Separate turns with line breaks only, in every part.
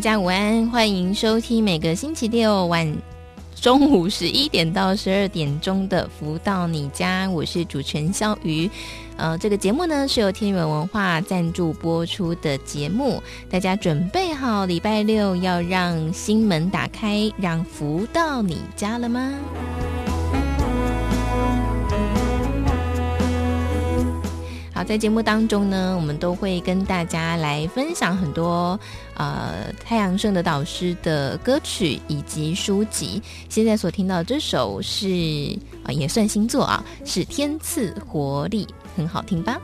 大家午安，欢迎收听每个星期六晚中午十一点到十二点钟的《福到你家》，我是主持人肖瑜。呃，这个节目呢是由天元文化赞助播出的节目。大家准备好礼拜六要让心门打开，让福到你家了吗？在节目当中呢，我们都会跟大家来分享很多呃太阳盛的导师的歌曲以及书籍。现在所听到这首是啊、也算星座啊，是《天赐活力》，很好听吧？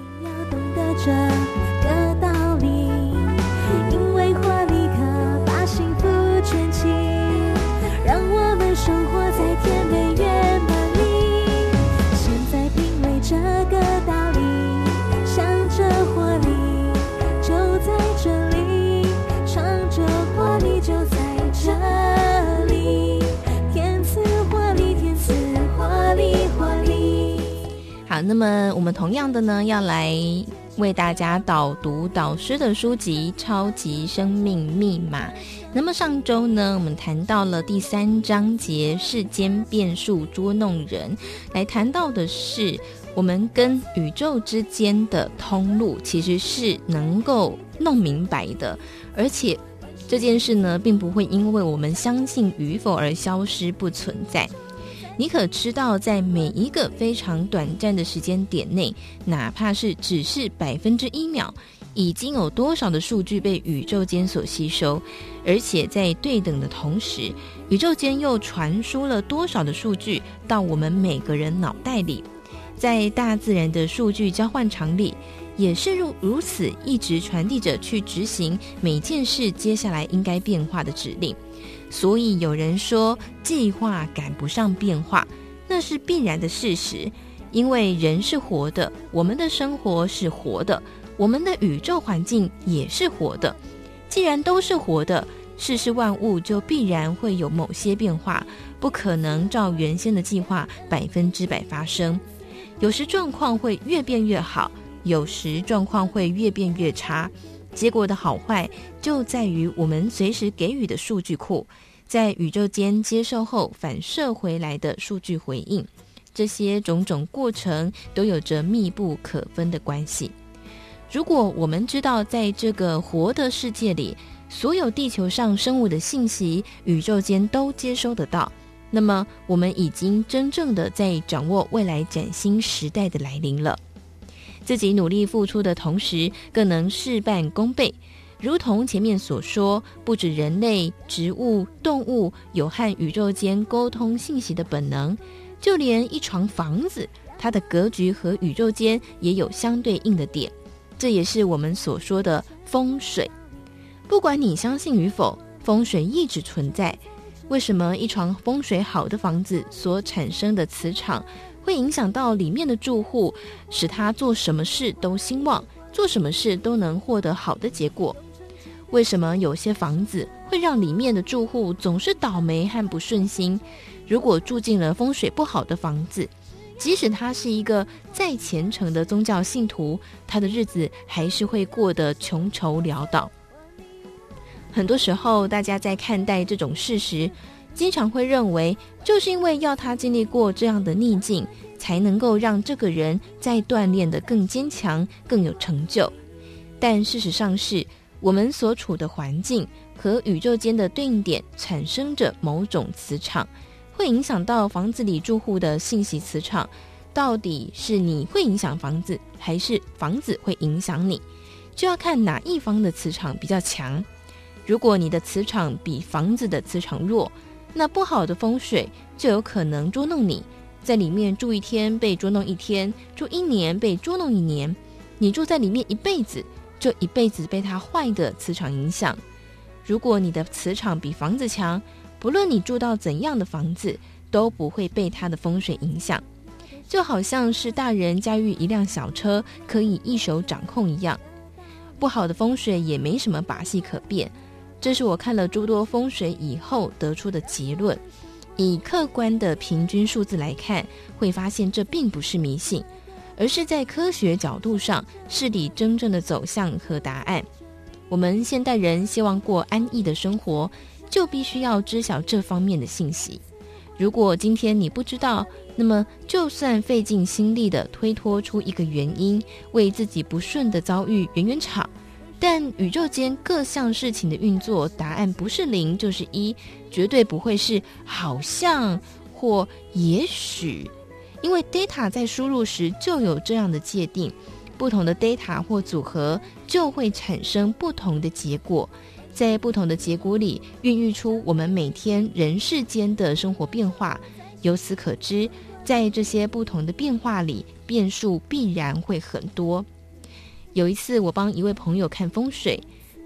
那么我们同样的呢，要来为大家导读导师的书籍《超级生命密码》。那么上周呢，我们谈到了第三章节“世间变数捉弄人”，来谈到的是我们跟宇宙之间的通路其实是能够弄明白的，而且这件事呢，并不会因为我们相信与否而消失不存在。你可知道，在每一个非常短暂的时间点内，哪怕是只是百分之一秒，已经有多少的数据被宇宙间所吸收？而且在对等的同时，宇宙间又传输了多少的数据到我们每个人脑袋里？在大自然的数据交换场里，也是如如此，一直传递着去执行每件事接下来应该变化的指令。所以有人说，计划赶不上变化，那是必然的事实。因为人是活的，我们的生活是活的，我们的宇宙环境也是活的。既然都是活的，世事万物就必然会有某些变化，不可能照原先的计划百分之百发生。有时状况会越变越好，有时状况会越变越差。结果的好坏就在于我们随时给予的数据库，在宇宙间接受后反射回来的数据回应，这些种种过程都有着密不可分的关系。如果我们知道在这个活的世界里，所有地球上生物的信息，宇宙间都接收得到，那么我们已经真正的在掌握未来崭新时代的来临了。自己努力付出的同时，更能事半功倍。如同前面所说，不止人类、植物、动物有和宇宙间沟通信息的本能，就连一幢房子，它的格局和宇宙间也有相对应的点。这也是我们所说的风水。不管你相信与否，风水一直存在。为什么一幢风水好的房子所产生的磁场会影响到里面的住户，使他做什么事都兴旺，做什么事都能获得好的结果？为什么有些房子会让里面的住户总是倒霉和不顺心？如果住进了风水不好的房子，即使他是一个再虔诚的宗教信徒，他的日子还是会过得穷愁潦倒。很多时候，大家在看待这种事实，经常会认为，就是因为要他经历过这样的逆境，才能够让这个人再锻炼得更坚强、更有成就。但事实上是，我们所处的环境和宇宙间的对应点产生着某种磁场。会影响到房子里住户的信息磁场，到底是你会影响房子，还是房子会影响你？就要看哪一方的磁场比较强。如果你的磁场比房子的磁场弱，那不好的风水就有可能捉弄你，在里面住一天被捉弄一天，住一年被捉弄一年。你住在里面一辈子，就一辈子被它坏的磁场影响。如果你的磁场比房子强，不论你住到怎样的房子，都不会被它的风水影响，就好像是大人驾驭一辆小车，可以一手掌控一样。不好的风水也没什么把戏可变，这是我看了诸多风水以后得出的结论。以客观的平均数字来看，会发现这并不是迷信，而是在科学角度上是你真正的走向和答案。我们现代人希望过安逸的生活。就必须要知晓这方面的信息。如果今天你不知道，那么就算费尽心力地推脱出一个原因，为自己不顺的遭遇圆圆场，但宇宙间各项事情的运作，答案不是零就是一，绝对不会是好像或也许，因为 data 在输入时就有这样的界定，不同的 data 或组合就会产生不同的结果。在不同的结果里，孕育出我们每天人世间的生活变化。由此可知，在这些不同的变化里，变数必然会很多。有一次，我帮一位朋友看风水，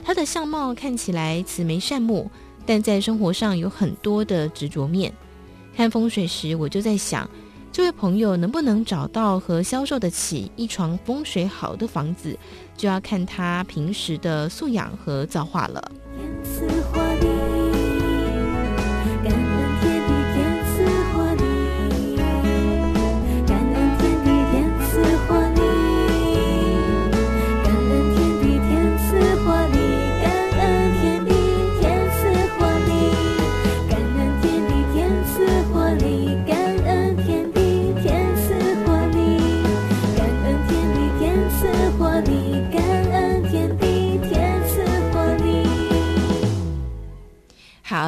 他的相貌看起来慈眉善目，但在生活上有很多的执着面。看风水时，我就在想，这位朋友能不能找到和销售得起一床风水好的房子，就要看他平时的素养和造化了。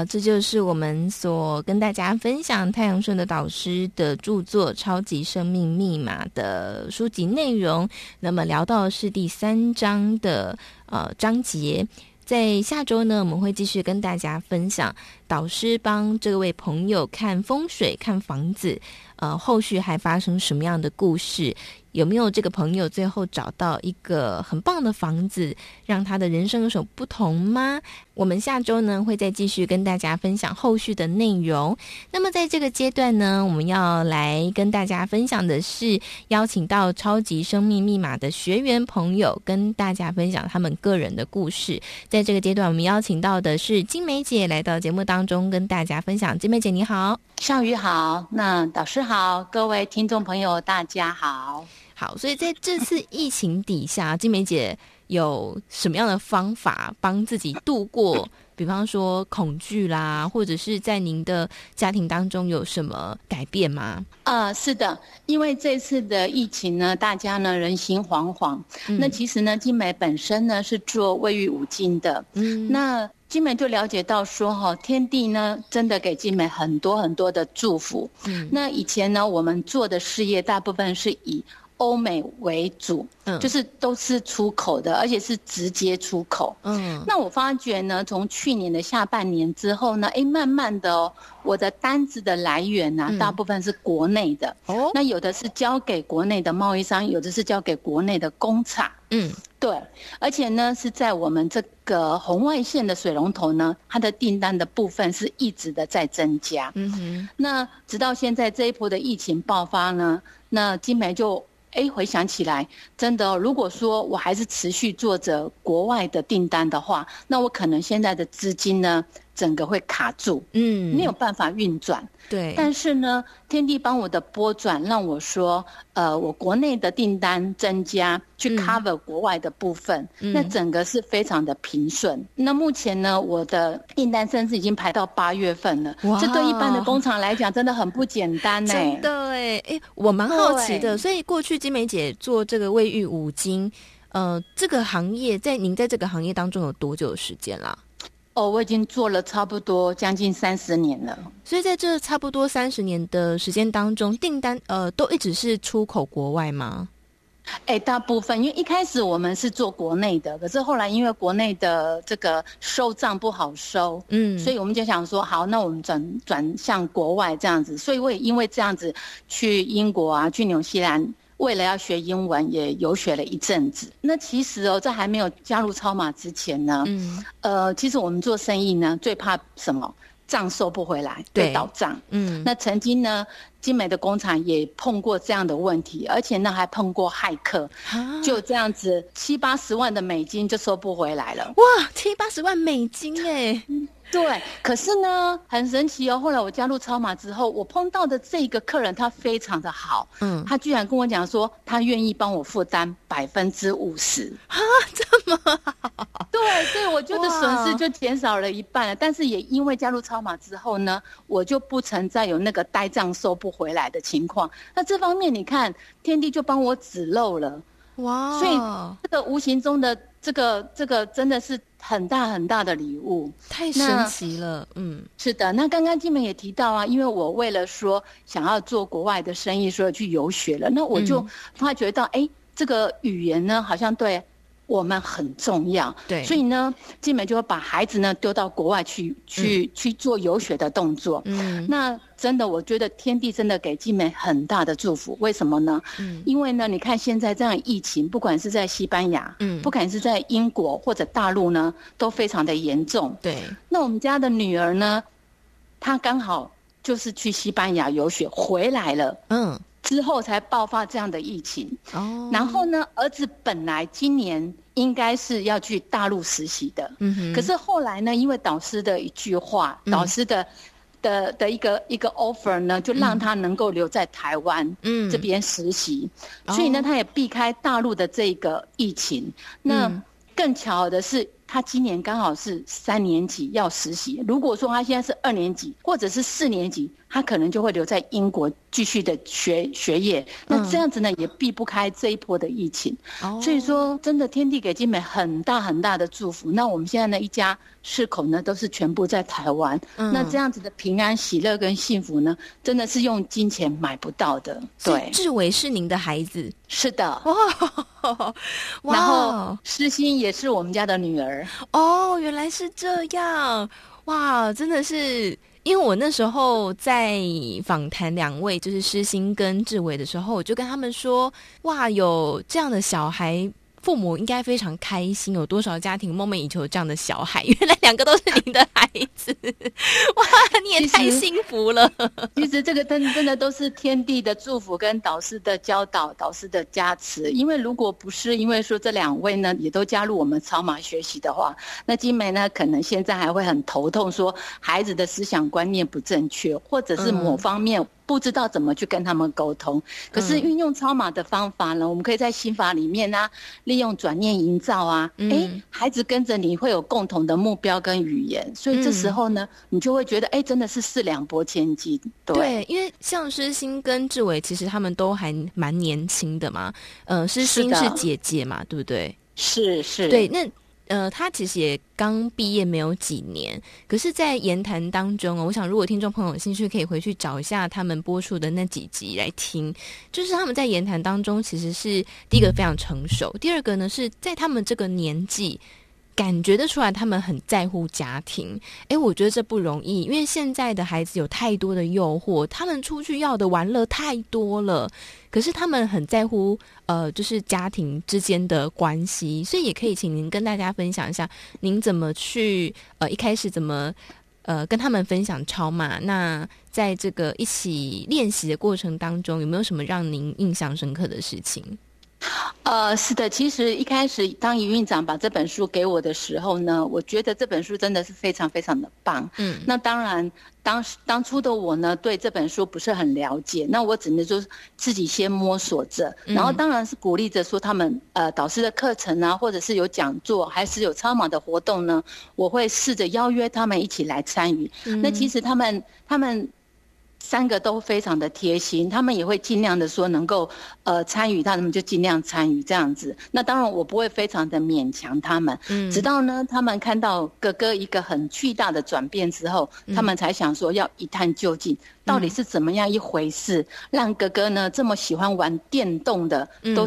这就是我们所跟大家分享太阳顺的导师的著作《超级生命密码》的书籍内容。那么聊到是第三章的呃章节，在下周呢，我们会继续跟大家分享导师帮这位朋友看风水、看房子，呃，后续还发生什么样的故事。有没有这个朋友最后找到一个很棒的房子，让他的人生有所不同吗？我们下周呢会再继续跟大家分享后续的内容。那么在这个阶段呢，我们要来跟大家分享的是邀请到超级生命密码的学员朋友，跟大家分享他们个人的故事。在这个阶段，我们邀请到的是金梅姐来到节目当中跟大家分享。金梅姐你好，
尚宇好，那导师好，各位听众朋友大家好。
好，所以在这次疫情底下，金梅姐有什么样的方法帮自己度过？比方说恐惧啦，或者是在您的家庭当中有什么改变吗？
呃，是的，因为这次的疫情呢，大家呢人心惶惶。嗯、那其实呢，金梅本身呢是做卫浴五金的。嗯，那金梅就了解到说，哈，天地呢真的给金梅很多很多的祝福。嗯，那以前呢，我们做的事业大部分是以欧美为主，嗯，就是都是出口的，而且是直接出口。嗯，那我发觉呢，从去年的下半年之后呢，哎，慢慢的哦，我的单子的来源呢、啊，嗯、大部分是国内的。哦，那有的是交给国内的贸易商，有的是交给国内的工厂。嗯，对，而且呢是在我们这个红外线的水龙头呢，它的订单的部分是一直的在增加。嗯哼，那直到现在这一波的疫情爆发呢，那金梅就。哎，回想起来，真的，如果说我还是持续做着国外的订单的话，那我可能现在的资金呢，整个会卡住，嗯，没有办法运转。
对，
但是呢，天地帮我的拨转，让我说，呃，我国内的订单增加，去 cover 国外的部分，嗯、那整个是非常的平顺。嗯、那目前呢，我的订单甚至已经排到八月份了，哇这对一般的工厂来讲，真的很不简单呢。
真的哎，哎，我蛮好奇的，所以过去金梅姐做这个卫浴五金，呃，这个行业在您在这个行业当中有多久的时间啦？
哦，我已经做了差不多将近三十年了，
所以在这差不多三十年的时间当中，订单呃都一直是出口国外吗？
哎，大部分因为一开始我们是做国内的，可是后来因为国内的这个收账不好收，嗯，所以我们就想说，好，那我们转转向国外这样子，所以我也因为这样子去英国啊，去纽西兰。为了要学英文，也游学了一阵子。那其实哦，在还没有加入超马之前呢，嗯，呃，其实我们做生意呢，最怕什么？账收不回来，对，倒账。嗯，那曾经呢，精美的工厂也碰过这样的问题，而且呢，还碰过骇客，啊、就这样子七八十万的美金就收不回来了。
哇，七八十万美金哎！
对，可是呢，很神奇哦。后来我加入超码之后，我碰到的这个客人他非常的好，嗯，他居然跟我讲说，他愿意帮我负担百分之五十
啊，这么好？
对，所以我觉得损失就减少了一半了。但是也因为加入超码之后呢，我就不曾再有那个呆账收不回来的情况。那这方面你看，天地就帮我指漏了，哇！所以这个无形中的这个这个真的是。很大很大的礼物，
太神奇了。嗯，
是的。那刚刚金门也提到啊，因为我为了说想要做国外的生意，所以去游学了。那我就发觉到，哎、嗯，这个语言呢，好像对我们很重要。对，所以呢，晶玫就会把孩子呢丢到国外去，去、嗯、去做游学的动作。嗯，那。真的，我觉得天地真的给静美很大的祝福。为什么呢？嗯，因为呢，你看现在这样疫情，不管是在西班牙，嗯，不管是在英国或者大陆呢，都非常的严重。对，那我们家的女儿呢，她刚好就是去西班牙游学回来了，嗯，之后才爆发这样的疫情。哦，然后呢，儿子本来今年应该是要去大陆实习的，嗯哼，可是后来呢，因为导师的一句话，导师的。的的一个一个 offer 呢，就让他能够留在台湾这边实习，嗯、所以呢，他也避开大陆的这个疫情。嗯、那更巧的是，他今年刚好是三年级要实习。如果说他现在是二年级或者是四年级，他可能就会留在英国继续的学学业。那这样子呢，也避不开这一波的疫情。嗯、所以说，真的天地给金美很大很大的祝福。那我们现在呢，一家四口呢，都是全部在台湾。嗯、那这样子的平安喜乐跟幸福呢，真的是用金钱买不到的。对，
志伟是您的孩子？
是的。哇，然后诗欣也是我们家的女儿。
哦，原来是这样。哇，真的是。因为我那时候在访谈两位，就是诗心跟志伟的时候，我就跟他们说：“哇，有这样的小孩。”父母应该非常开心，有多少家庭梦寐以求这样的小孩？原来两个都是您的孩子，哇！你也太幸福了。
其实，其实这个真真的都是天地的祝福跟导师的教导、导师的加持。因为如果不是因为说这两位呢也都加入我们超马学习的话，那金梅呢可能现在还会很头痛，说孩子的思想观念不正确，或者是某方面。嗯不知道怎么去跟他们沟通，可是运用超马的方法呢？嗯、我们可以在心法里面呢、啊，利用转念营造啊，哎、嗯欸，孩子跟着你会有共同的目标跟语言，所以这时候呢，嗯、你就会觉得，哎、欸，真的是四两拨千斤。对，
对，因为像诗欣跟志伟，其实他们都还蛮年轻的嘛，呃，诗欣是姐姐嘛，对不对？
是是，
对，那。呃，他其实也刚毕业没有几年，可是，在言谈当中，我想如果听众朋友有兴趣，可以回去找一下他们播出的那几集来听。就是他们在言谈当中，其实是第一个非常成熟，第二个呢是在他们这个年纪，感觉得出来，他们很在乎家庭。诶，我觉得这不容易，因为现在的孩子有太多的诱惑，他们出去要的玩乐太多了。可是他们很在乎，呃，就是家庭之间的关系。所以也可以请您跟大家分享一下，您怎么去，呃，一开始怎么，呃，跟他们分享超码。那在这个一起练习的过程当中，有没有什么让您印象深刻的事情？
呃，是的，其实一开始当营运长把这本书给我的时候呢，我觉得这本书真的是非常非常的棒。嗯，那当然，当时当初的我呢，对这本书不是很了解，那我只能说自己先摸索着，然后当然是鼓励着说他们呃导师的课程啊，或者是有讲座，还是有超马的活动呢，我会试着邀约他们一起来参与。嗯，那其实他们他们。三个都非常的贴心，他们也会尽量的说能够呃参与，他们就尽量参与这样子。那当然我不会非常的勉强他们，嗯，直到呢他们看到哥哥一个很巨大的转变之后，嗯，他们才想说要一探究竟，到底是怎么样一回事，嗯，让哥哥呢这么喜欢玩电动的，都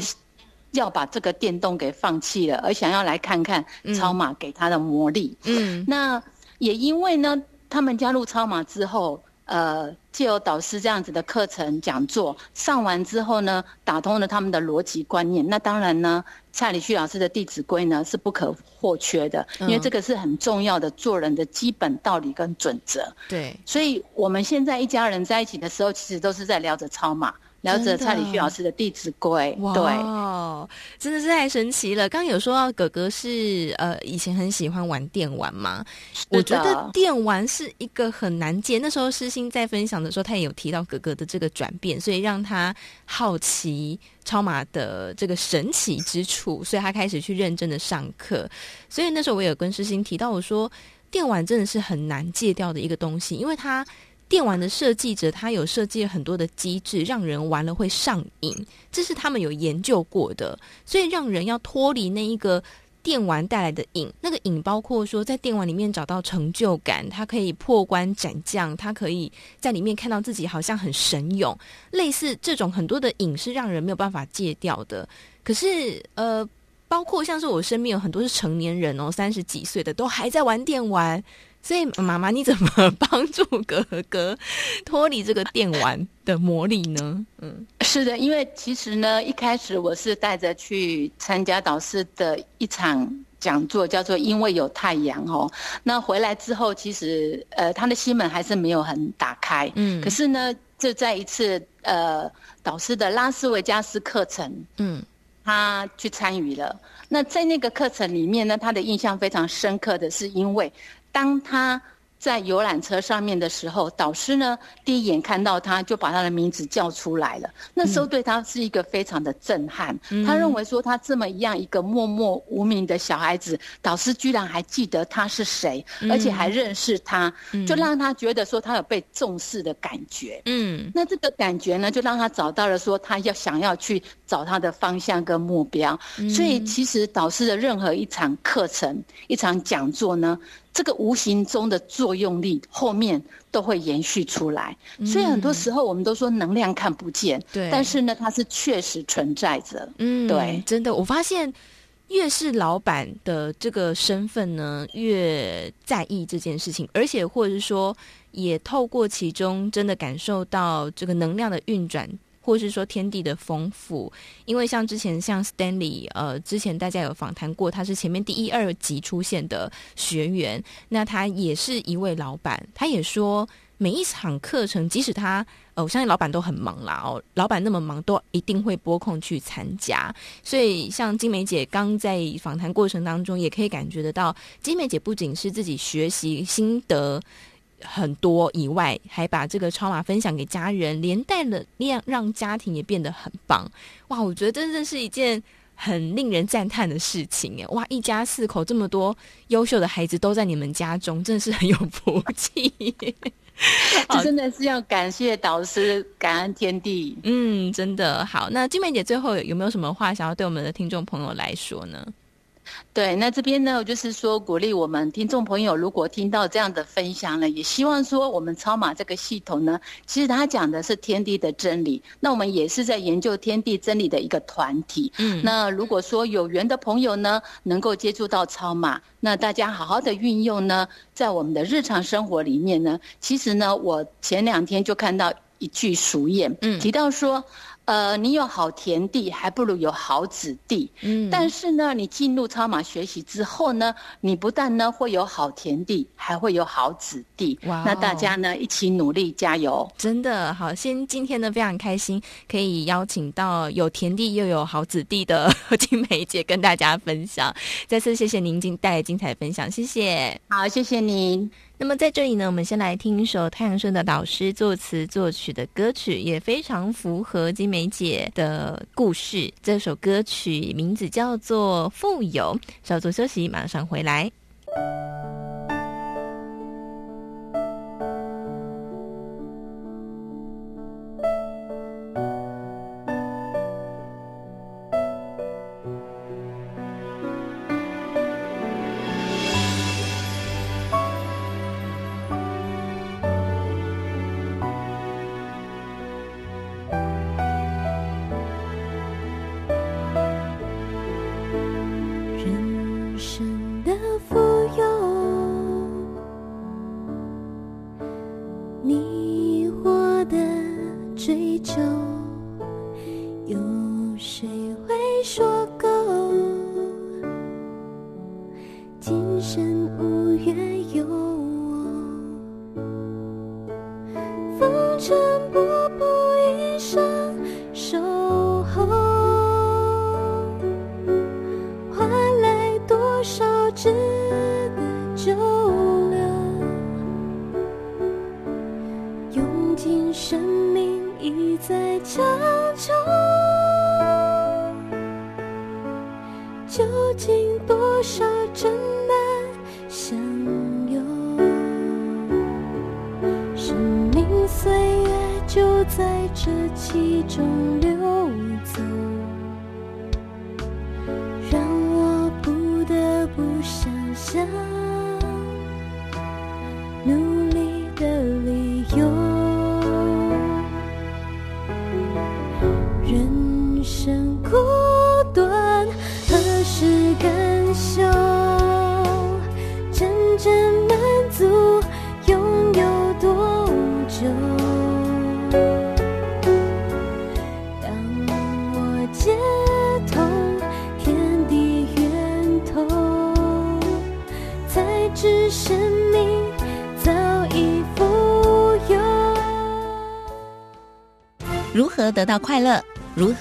要把这个电动给放弃了，而想要来看看超马给他的魔力。嗯，那也因为呢，他们加入超马之后。呃，借由导师这样子的课程讲座上完之后呢，打通了他们的逻辑观念。那当然呢，蔡礼旭老师的《弟子规》呢是不可或缺的，因为这个是很重要的做人的基本道理跟准则。对，所以我们现在一家人在一起的时候，其实都是在聊着超码。聊着蔡礼旭老师的《弟子规》，对，
真的是太神奇了。刚刚有说到哥哥是呃以前很喜欢玩电玩嘛，我觉得电玩是一个很难戒。那时候诗欣在分享的时候，他也有提到哥哥的这个转变，所以让他好奇超马的这个神奇之处，所以他开始去认真的上课。所以那时候我有跟诗欣提到，我说电玩真的是很难戒掉的一个东西，因为他。电玩的设计者，他有设计很多的机制，让人玩了会上瘾，这是他们有研究过的。所以让人要脱离那一个电玩带来的瘾，那个瘾包括说在电玩里面找到成就感，他可以破关斩将，他可以在里面看到自己好像很神勇，类似这种很多的瘾是让人没有办法戒掉的。可是呃，包括像是我身边有很多是成年人哦，三十几岁的都还在玩电玩。所以，妈妈，你怎么 帮助哥哥脱离这个电玩的魔力呢？嗯，
是的，因为其实呢，一开始我是带着去参加导师的一场讲座，叫做“因为有太阳”哦。那回来之后，其实呃，他的心门还是没有很打开。嗯，可是呢，就在一次呃导师的拉斯维加斯课程，嗯，他去参与了。那在那个课程里面呢，他的印象非常深刻的是因为。当他在游览车上面的时候，导师呢第一眼看到他就把他的名字叫出来了。那时候对他是一个非常的震撼。嗯、他认为说他这么一样一个默默无名的小孩子，导师居然还记得他是谁，嗯、而且还认识他，就让他觉得说他有被重视的感觉。嗯，那这个感觉呢，就让他找到了说他要想要去找他的方向跟目标。嗯、所以其实导师的任何一场课程、一场讲座呢。这个无形中的作用力后面都会延续出来，所以很多时候我们都说能量看不见，对，但是呢，它是确实存在着。嗯，对，
真的，我发现越是老板的这个身份呢，越在意这件事情，而且或者是说，也透过其中真的感受到这个能量的运转。或是说天地的丰富，因为像之前像 Stanley，呃，之前大家有访谈过，他是前面第一二集出现的学员，那他也是一位老板，他也说每一场课程，即使他，呃，我相信老板都很忙啦，哦，老板那么忙，都一定会拨空去参加，所以像金梅姐刚在访谈过程当中，也可以感觉得到，金梅姐不仅是自己学习心得。很多以外，还把这个超码分享给家人，连带了让让家庭也变得很棒。哇，我觉得真的是一件很令人赞叹的事情哎！哇，一家四口这么多优秀的孩子都在你们家中，真的是很有福气。
这 真的是要感谢导师，感恩天地。
嗯，真的好。那金梅姐最后有没有什么话想要对我们的听众朋友来说呢？
对，那这边呢，我就是说鼓励我们听众朋友，如果听到这样的分享呢，也希望说我们超马这个系统呢，其实它讲的是天地的真理，那我们也是在研究天地真理的一个团体。嗯，那如果说有缘的朋友呢，能够接触到超马，那大家好好的运用呢，在我们的日常生活里面呢，其实呢，我前两天就看到一句俗谚，嗯，提到说。呃，你有好田地，还不如有好子弟。嗯，但是呢，你进入超马学习之后呢，你不但呢会有好田地，还会有好子弟。哇、哦！那大家呢一起努力，加油！
真的好，先今天呢非常开心，可以邀请到有田地又有好子弟的 金梅姐跟大家分享。再次谢谢您今带来精彩分享，谢谢。
好，谢谢您。
那么在这里呢，我们先来听一首太阳盛德导师作词作曲的歌曲，也非常符合金梅姐的故事。这首歌曲名字叫做《富有》。稍作休息，马上回来。
就有谁会说歌？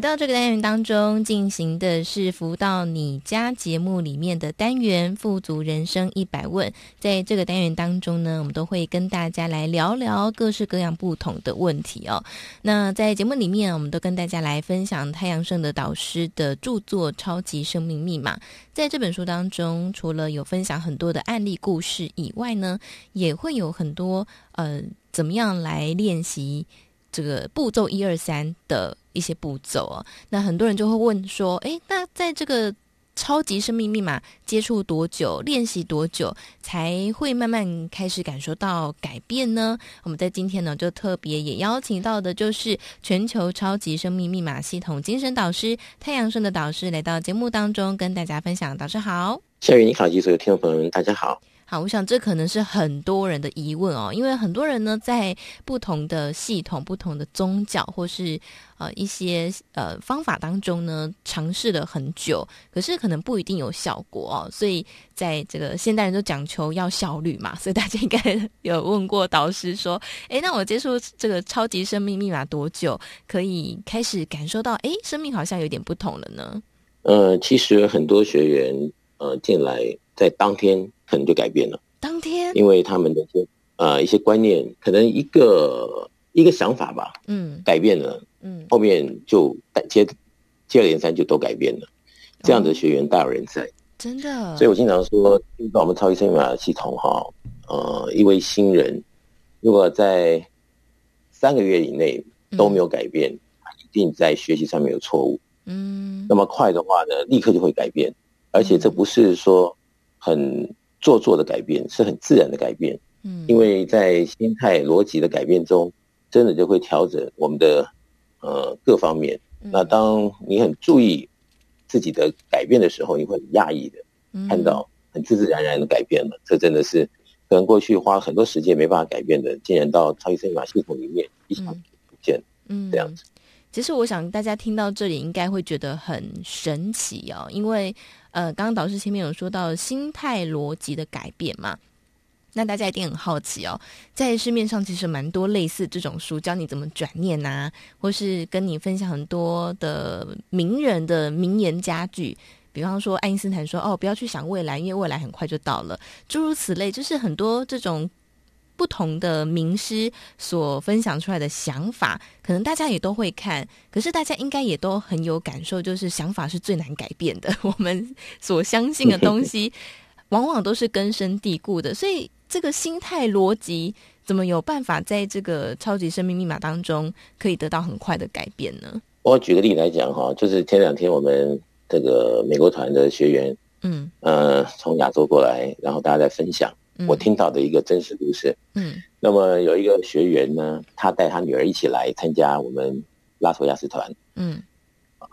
到这个单元当中，进行的是“福到你家”节目里面的单元“富足人生一百问”。在这个单元当中呢，我们都会跟大家来聊聊各式各样不同的问题哦。那在节目里面，我们都跟大家来分享太阳盛德导师的著作《超级生命密码》。在这本书当中，除了有分享很多的案例故事以外呢，也会有很多呃，怎么样来练习这个步骤一二三的。一些步骤哦，那很多人就会问说：“诶，那在这个超级生命密码接触多久，练习多久，才会慢慢开始感受到改变呢？”我们在今天呢，就特别也邀请到的，就是全球超级生命密码系统精神导师太阳盛的导师来到节目当中，跟大家分享。导师好，
夏雨你好，及所有听众朋友们，大家好。
好，我想这可能是很多人的疑问哦，因为很多人呢，在不同的系统、不同的宗教或是呃一些呃方法当中呢，尝试了很久，可是可能不一定有效果哦。所以在这个现代人都讲求要效率嘛，所以大家应该 有问过导师说：“诶，那我接触这个超级生命密码多久，可以开始感受到诶，生命好像有点不同了呢？”
呃，其实很多学员呃进来在当天。可能就改变了。
当天，
因为他们的一些呃一些观念，可能一个一个想法吧，嗯，改变了，嗯，后面就接接二连三就都改变了，这样的学员大有人在，
真的。
所以我经常说，进到我们超级生命密码系统哈，呃，一位新人如果在三个月以内都没有改变，一定在学习上面有错误，嗯，那么快的话呢，立刻就会改变，而且这不是说很做作的改变，是很自然的改变，嗯，因为在心态逻辑的改变中。真的就会调整我们的呃各方面。那当你很注意自己的改变的时候，你会很讶异的看到很自自然然的改变了。这真的是可能过去花很多时间没办法改变的，竟然到超级生命密码系统里面一下不见。嗯，这样子。
其实我想大家听到这里应该会觉得很神奇哦，因为呃，刚刚导师前面有说到心态逻辑的改变嘛。那大家一定很好奇哦，在市面上其实蛮多类似这种书，教你怎么转念啊，或是跟你分享很多的名人的名言佳句，比方说爱因斯坦说：“哦，不要去想未来，因为未来很快就到了。”诸如此类，就是很多这种不同的名师所分享出来的想法，可能大家也都会看，可是大家应该也都很有感受，就是想法是最难改变的，我们所相信的东西，往往都是根深蒂固的，所以。这个心态逻辑怎么有办法在这个超级生命密码当中可以得到很快的改变呢？
我举个例来讲哈，就是前两天我们这个美国团的学员，嗯呃，从亚洲过来，然后大家在分享我听到的一个真实故事。嗯，那么有一个学员呢，他带他女儿一起来参加我们拉索亚斯团。嗯，啊，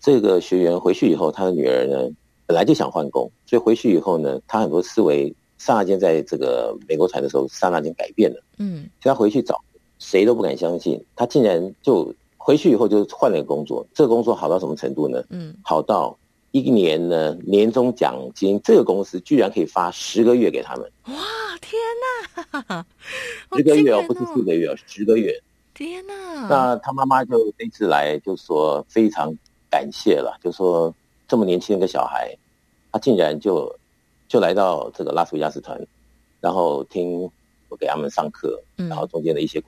这个学员回去以后，他的女儿呢本来就想换工，所以回去以后呢，他很多思维。刹那间，在这个美国团的时候，刹那间改变了。嗯，他回去找谁都不敢相信，他竟然就回去以后就换了一个工作。这个工作好到什么程度呢？嗯，好到一年呢，年终奖金这个公司居然可以发十个月给他们。
哇，天哪！
十个月哦，不是四个月哦，十个月。
天哪！
那他妈妈就这次来就说非常感谢了，就说这么年轻的一个小孩，他竟然就。就来到这个拉斯维加斯团，然后听我给他们上课，然后中间的一些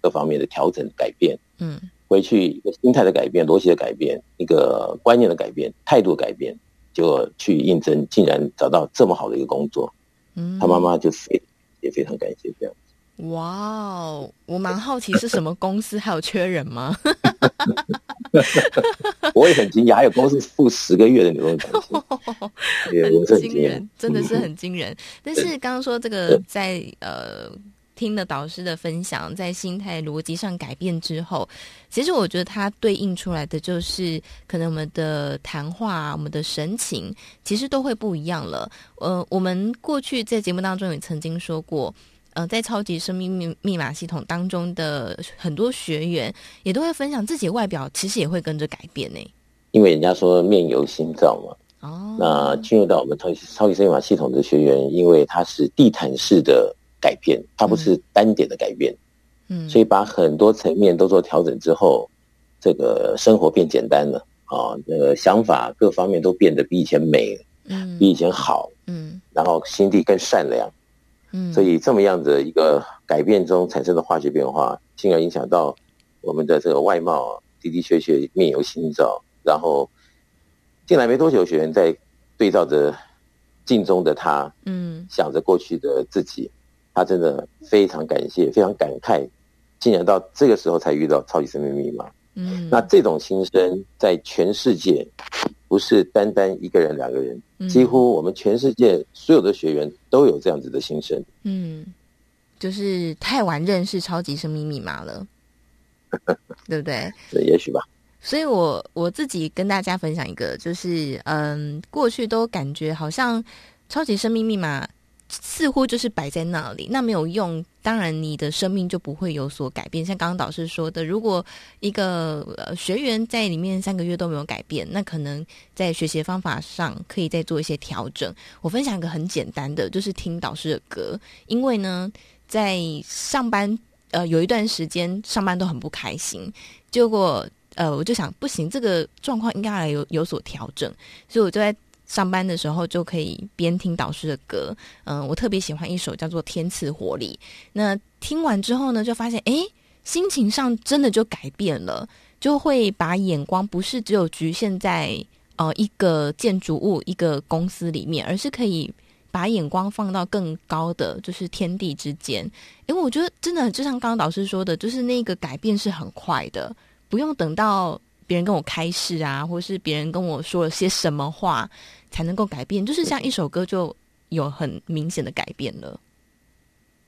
各方面的调整改变，嗯，回去一个心态的改变、逻辑的改变、一个观念的改变、态度的改变，就去应征，竟然找到这么好的一个工作，嗯，他妈妈就非也非常感谢这样子。
哇哦，我蛮好奇是什么公司，还有缺人吗？
我也很惊讶，还有公司付十个月的年终奖
金，很惊人，真的是很惊人。但是刚刚说这个在呃听了导师的分享，在心态逻辑上改变之后，其实我觉得它对应出来的就是可能我们的谈话、我们的神情，其实都会不一样了。呃，我们过去在节目当中也曾经说过。呃，在超级生命密密码系统当中的很多学员也都会分享自己的外表，其实也会跟着改变呢。
因为人家说面由心造嘛。哦。那进入到我们超级超级生命密码系统的学员，因为他是地毯式的改变，它不是单点的改变。嗯。所以把很多层面都做调整之后，这个生活变简单了啊，那个想法各方面都变得比以前美，嗯，比以前好，嗯，然后心地更善良。嗯所以这么样的一个改变中产生的化学变化，进而影响到我们的这个外貌，的的确确面由心造。然后进来没多久，学员在对照着镜中的他，嗯，想着过去的自己，他真的非常感谢，非常感慨，竟然到这个时候才遇到超级生命密码。嗯，那这种心声在全世界。不是单单一个人、两个人，几乎我们全世界所有的学员都有这样子的心声。
嗯，就是太晚认识超级生命密码了，对不对？
对，也许吧。
所以我我自己跟大家分享一个，就是嗯，过去都感觉好像超级生命密码。似乎就是摆在那里，那没有用。当然，你的生命就不会有所改变。像刚刚导师说的，如果一个呃学员在里面三个月都没有改变，那可能在学习方法上可以再做一些调整。我分享一个很简单的，就是听导师的歌。因为呢，在上班呃有一段时间上班都很不开心，结果呃我就想不行，这个状况应该来有有所调整，所以我就在。上班的时候就可以边听导师的歌，嗯，我特别喜欢一首叫做《天赐活力》。那听完之后呢，就发现，诶，心情上真的就改变了，就会把眼光不是只有局限在呃一个建筑物、一个公司里面，而是可以把眼光放到更高的，就是天地之间。因为我觉得真的就像刚刚导师说的，就是那个改变是很快的，不用等到别人跟我开示啊，或是别人跟我说了些什么话才能够改变，就是像一首歌就有很明显的改变了。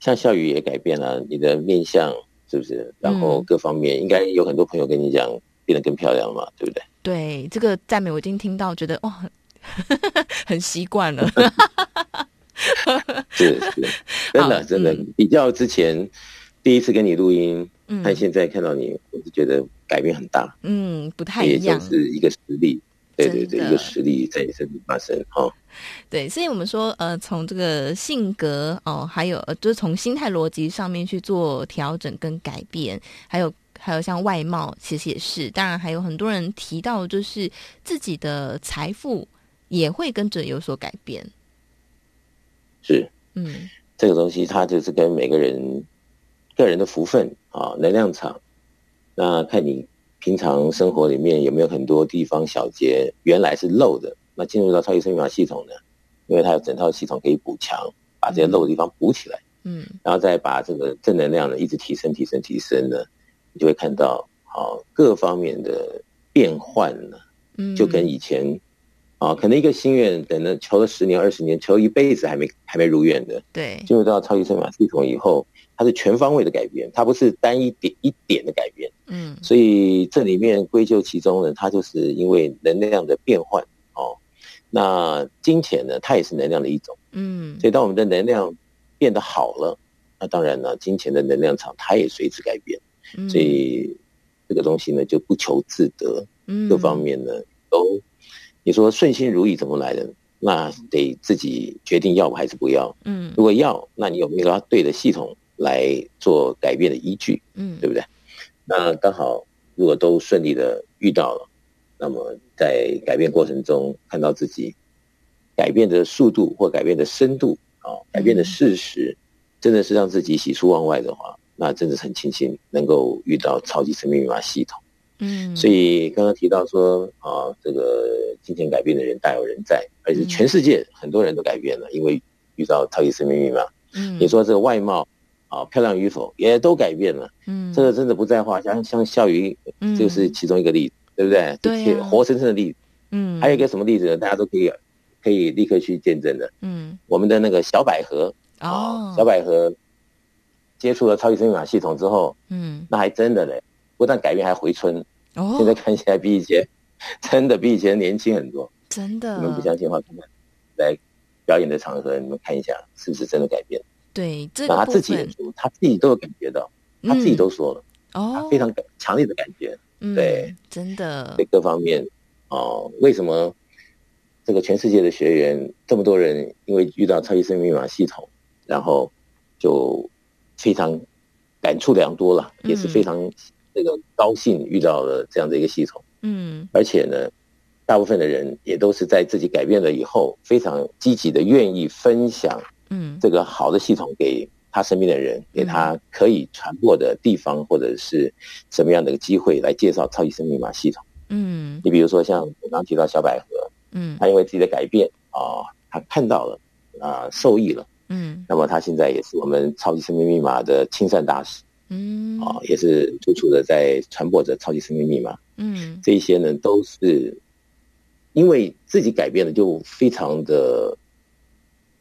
像笑语也改变了你的面相。是不是？然后各方面应该有很多朋友跟你讲，变得更漂亮嘛，对不对？
对，这个赞美我已经听到，觉得哇，很习惯了。
是是，真的真的，嗯、比较之前第一次跟你录音，嗯，但现在看到你，我是觉得改变很大。
嗯，不太一样，
是一个实力。对对对，一个实力在你身体发生哈。哦、
对，所以我们说，呃，从这个性格哦，还有呃，就是从心态逻辑上面去做调整跟改变，还有还有像外貌，其实也是。当然，还有很多人提到，就是自己的财富也会跟着有所改变。
是，嗯，这个东西它就是跟每个人个人的福分啊，能量场，那看你。平常生活里面有没有很多地方小节原来是漏的？那进入到超级生命密码系统呢？因为它有整套系统可以补强，把这些漏的地方补起来。嗯，然后再把这个正能量呢一直提升、提升、提升呢，你就会看到好各方面的变换呢。嗯，就跟以前啊，可能一个心愿等了求了十年、二十年，求一辈子还没还没如愿的。对，进入到超级算法系统以后。它是全方位的改变，它不是单一点一点的改变。嗯，所以这里面归咎其中呢，它就是因为能量的变换哦。那金钱呢，它也是能量的一种。嗯，所以当我们的能量变得好了，那当然呢，金钱的能量场它也随之改变。嗯，所以这个东西呢，就不求自得。嗯，各方面呢都，你说顺心如意怎么来的？那得自己决定要还是不要。嗯，如果要，那你有没有它对的系统？来做改变的依据，嗯，对不对？那刚好，如果都顺利的遇到了，那么在改变过程中看到自己改变的速度或改变的深度啊，改变的事实，真的是让自己喜出望外的话，那真的是很庆幸能够遇到超级生命密码系统。嗯，所以刚刚提到说啊，这个金钱改变的人大有人在，而且全世界很多人都改变了，因为遇到超级生命密码。嗯，你说这个外貌。啊，漂亮与否也都改变了。嗯，这个真的不在话下。像像笑鱼，就是其中一个例子，嗯、对不对？对、啊，活生生的例子。嗯，还有一个什么例子呢？大家都可以可以立刻去见证的。嗯，我们的那个小百合哦，小百合接触了超级生命密码系统之后，嗯，那还真的嘞，不但改变，还回春。哦，现在看起来比以前真的比以前年轻很多。真的，你们不相信的话，看看来表演的场合，你们看一下是不是真的改变。
对，这个他
自己也说，他自己都有感觉到，他自己都说了，哦，非常感强烈的感觉，对，真的，对各方面，哦，为什么这个全世界的学员这么多人，因为遇到超级生命密码系统，然后就非常感触良多了，也是非常这个高兴遇到了这样的一个系统，嗯，而且呢，大部分的人也都是在自己改变了以后，非常积极的愿意分享。嗯，这个好的系统给他身边的人，给他可以传播的地方，或者是什么样的一个机会来介绍超级生命密码系统。嗯，你比如说像我刚刚提到小百合，嗯，他因为自己的改变啊，他看到了啊，受益了，嗯，那么他现在也是我们超级生命密码的亲善大使，嗯，啊，也是处处的在传播着超级生命密码，嗯，这一些呢都是因为自己改变了，就非常的。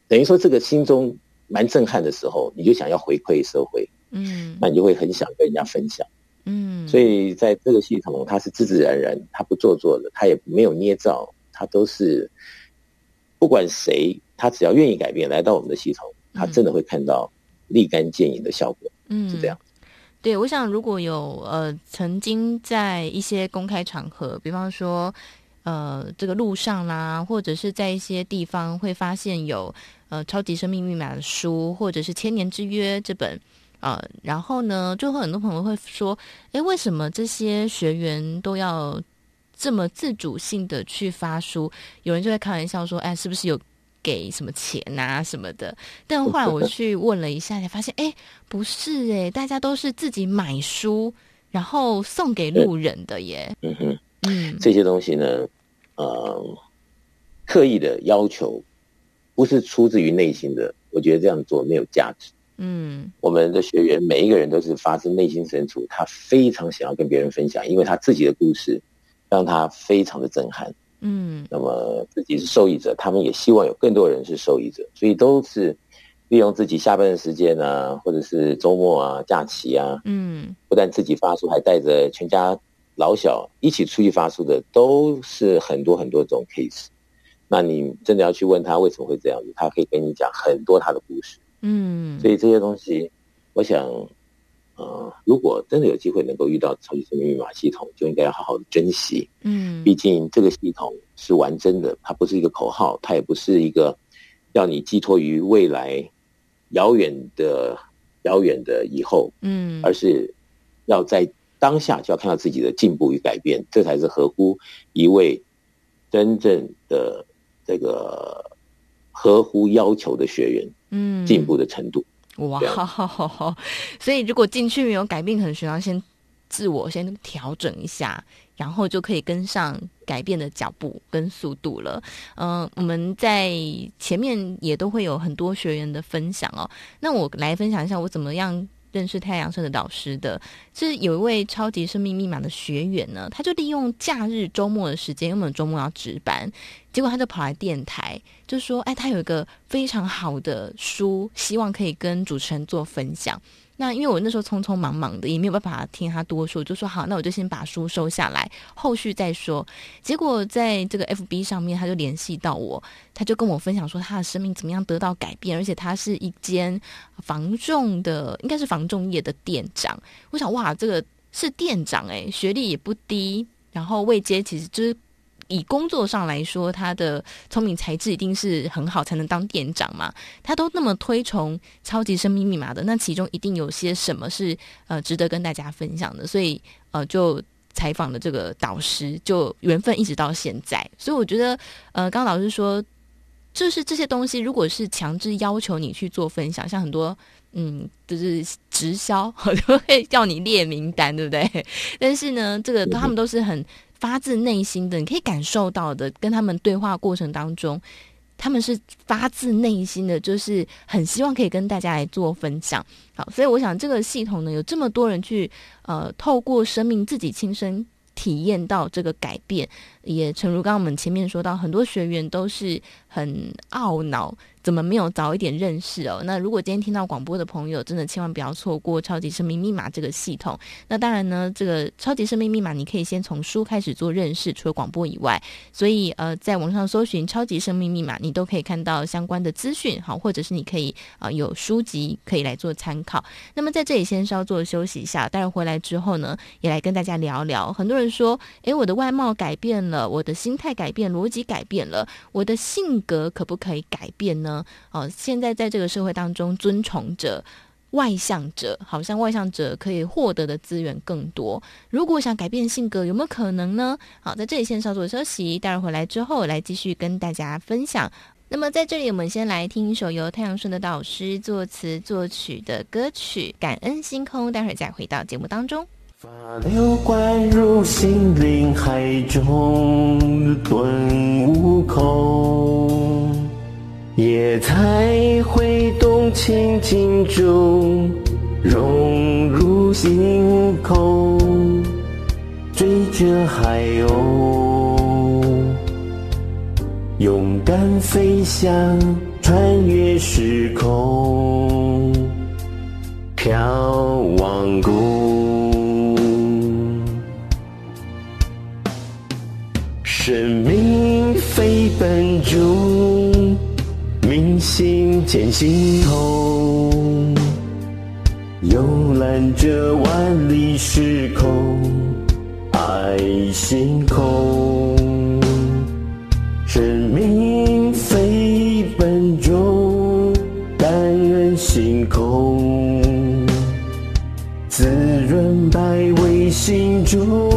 等于说，这个心中蛮震撼的时候，你就想要回馈社会，嗯，那你就会很想跟人家分享，嗯，所以在这个系统，它是自自然然，它不做作的，它也没有捏造，它都是不管谁，他只要愿意改变，来到我们的系统，他真的会看到立竿见影的效果，嗯，是这样。
对，我想如果有呃曾经在一些公开场合，比方说呃这个路上啦，或者是在一些地方会发现有。呃，超级生命密码的书，或者是千年之约这本，呃，然后呢，就会很多朋友会说，诶，为什么这些学员都要这么自主性的去发书？有人就会开玩笑说，哎，是不是有给什么钱啊什么的。但后来我去问了一下，才发现，哎，不是哎，大家都是自己买书，然后送给路人的耶。
嗯哼，嗯，这些东西呢，呃，刻意的要求，不是出自于内心的，我觉得这样做没有价值。嗯，我们的学员每一个人都是发自内心深处，他非常想要跟别人分享，因为他自己的故事让他非常的震撼。嗯，那么自己是受益者，他们也希望有更多人是受益者，所以都是利用自己下班的时间啊，或者是周末啊、假期啊，嗯，不但自己发书，还带着全家老小一起出去发书的，都是很多很多种 case。那你真的要去问他为什么会这样子，他可以跟你讲很多他的故事。嗯，所以这些东西，我想，呃，如果真的有机会能够遇到超级生命密码系统，就应该要好好的珍惜。嗯，毕竟这个系统是完整的，它不是一个口号，它也不是一个要你寄托于未来遥远的遥远的以后。嗯，而是要在当下就要看到自己的进步与改变，这才是合乎一位真正的这个合乎要求的学员。嗯，进步的程度
哇，所以如果进去没有改变，可能需要先自我先调整一下，然后就可以跟上改变的脚步跟速度了。嗯、呃，我们在前面也都会有很多学员的分享哦。那我来分享一下我怎么样认识太阳社的导师的，是有一位超级生命密码的学员呢，他就利用假日周末的时间，因为我们周末要值班。结果他就跑来电台，就说：“哎，他有一个非常好的书，希望可以跟主持人做分享。”那因为我那时候匆匆忙忙的，也没有办法听他多说，就说：“好，那我就先把书收下来，后续再说。”结果在这个 FB 上面，他就联系到我，他就跟我分享说他的生命怎么样得到改变，而且他是一间防重的，应该是防重业的店长。我想，哇，这个是店长哎，学历也不低，然后位阶其实就是。以工作上来说，他的聪明才智一定是很好，才能当店长嘛。他都那么推崇超级生命密码的，那其中一定有些什么是呃值得跟大家分享的。所以呃，就采访了这个导师，就缘分一直到现在。所以我觉得呃，刚刚老师说，就是这些东西，如果是强制要求你去做分享，像很多嗯，就是直销，我就会叫你列名单，对不对？但是呢，这个他们都是很。发自内心的，你可以感受到的，跟他们对话过程当中，他们是发自内心的，就是很希望可以跟大家来做分享。好，所以我想这个系统呢，有这么多人去呃，透过生命自己亲身体验到这个改变，也诚如刚刚我们前面说到，很多学员都是很懊恼。怎么没有早一点认识哦？那如果今天听到广播的朋友，真的千万不要错过超级生命密码这个系统。那当然呢，这个超级生命密码你可以先从书开始做认识，除了广播以外，所以呃，在网上搜寻超级生命密码，你都可以看到相关的资讯，好，或者是你可以啊、呃、有书籍可以来做参考。那么在这里先稍作休息一下，待会回来之后呢，也来跟大家聊聊。很多人说，诶，我的外貌改变了，我的心态改变，逻辑改变了，我的性格可不可以改变呢？哦，现在在这个社会当中，尊崇者、外向者，好像外向者可以获得的资源更多。如果想改变性格，有没有可能呢？好，在这里先稍作休息，待会儿回来之后来继续跟大家分享。那么在这里，我们先来听一首由太阳盛德导师作词作曲的歌曲《感恩星空》，待会儿再回到节目当中。
法流灌入心灵海中，顿悟空。夜彩挥动清净中，融入星空，追着海鸥，勇敢飞翔，穿越时空，眺望宫，生命飞奔中。明星见星空，游览着万里时空，爱星空。生命飞奔中，感恩星空，滋润百味心中，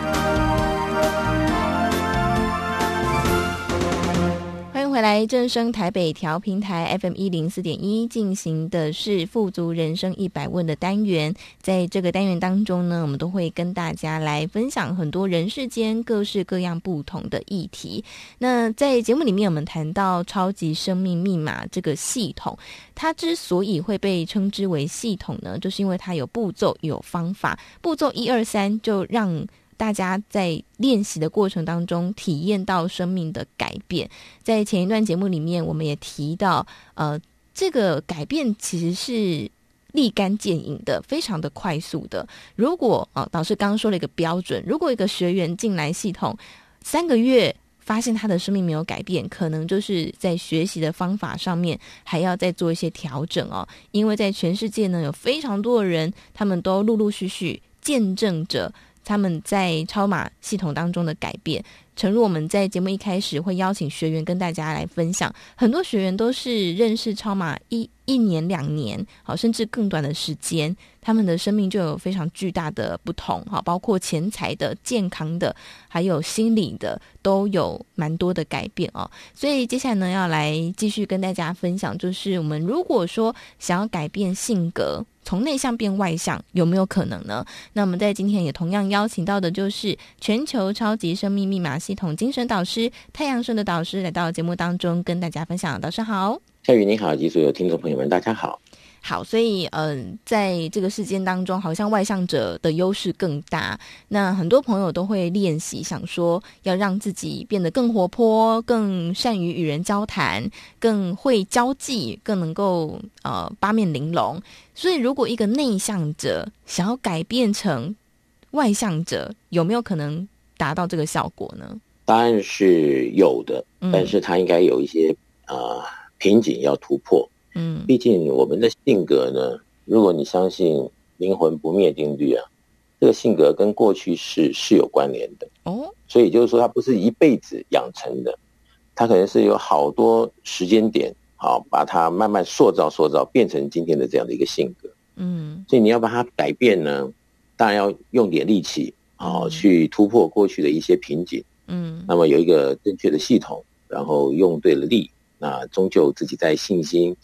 来正声台北调频台 FM 一零四点一进行的是富足人生一百问的单元，在这个单元当中呢，我们都会跟大家来分享很多人世间各式各样不同的议题。那在节目里面，我们谈到超级生命密码这个系统，它之所以会被称之为系统呢，就是因为它有步骤、有方法，步骤一二三就让。大家在练习的过程当中，体验到生命的改变。在前一段节目里面，我们也提到，呃，这个改变其实是立竿见影的，非常的快速的。如果啊、呃，导师刚刚说了一个标准，如果一个学员进来系统三个月，发现他的生命没有改变，可能就是在学习的方法上面还要再做一些调整哦。因为在全世界呢，有非常多的人，他们都陆陆续续见证着。他们在超马系统当中的改变，诚如我们在节目一开始会邀请学员跟大家来分享，很多学员都是认识超马一一年两年，好，甚至更短的时间，他们的生命就有非常巨大的不同，好，包括钱财的、健康的，还有心理的，都有蛮多的改变哦。所以接下来呢，要来继续跟大家分享，就是我们如果说想要改变性格，从内向变外向，有没有可能呢？那我们在今天也同样邀请到的就是全球超级生命密码系统精神导师太阳盛德导师来到节目当中跟大家分享。导师好。
夏雨你好，及所有听众朋友们，大家好。
好，所以嗯、在这个事件当中，好像外向者的优势更大。那很多朋友都会练习，想说要让自己变得更活泼，更善于与人交谈，更会交际，更能够呃八面玲珑。所以，如果一个内向者想要改变成外向者，有没有可能达到这个效果呢？
答案是有的，但是他应该有一些啊。瓶颈要突破，嗯，毕竟我们的性格呢，如果你相信灵魂不灭定律啊，这个性格跟过去是是有关联的。哦，所以就是说它不是一辈子养成的，它可能是有好多时间点，好把它慢慢塑造塑造，变成今天的这样的一个性格，嗯，所以你要把它改变呢，当然要用点力气，好去突破过去的一些瓶颈，嗯，那么有一个正确的系统，然后用对了力。那终究自己在信心、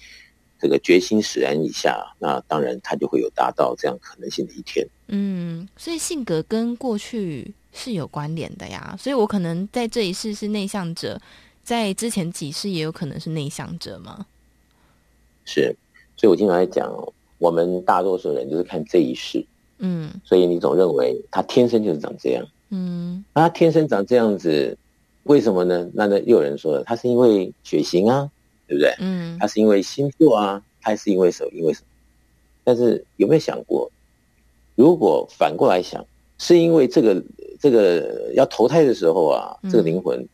这个决心使然以下，那当然他就会有达到这样可能性的一天。
嗯，所以性格跟过去是有关联的呀。所以我可能在这一世是内向者，在之前几世也有可能是内向者吗？
是，所以我经常在讲，我们大多数人就是看这一世。嗯，所以你总认为他天生就是长这样。嗯，那他天生长这样子。为什么呢？那那又有人说了，他是因为血型啊，对不对？嗯，他是因为星座啊，他是因为什么？因为什么？但是有没有想过，如果反过来想，是因为这个这个要投胎的时候啊，这个灵魂，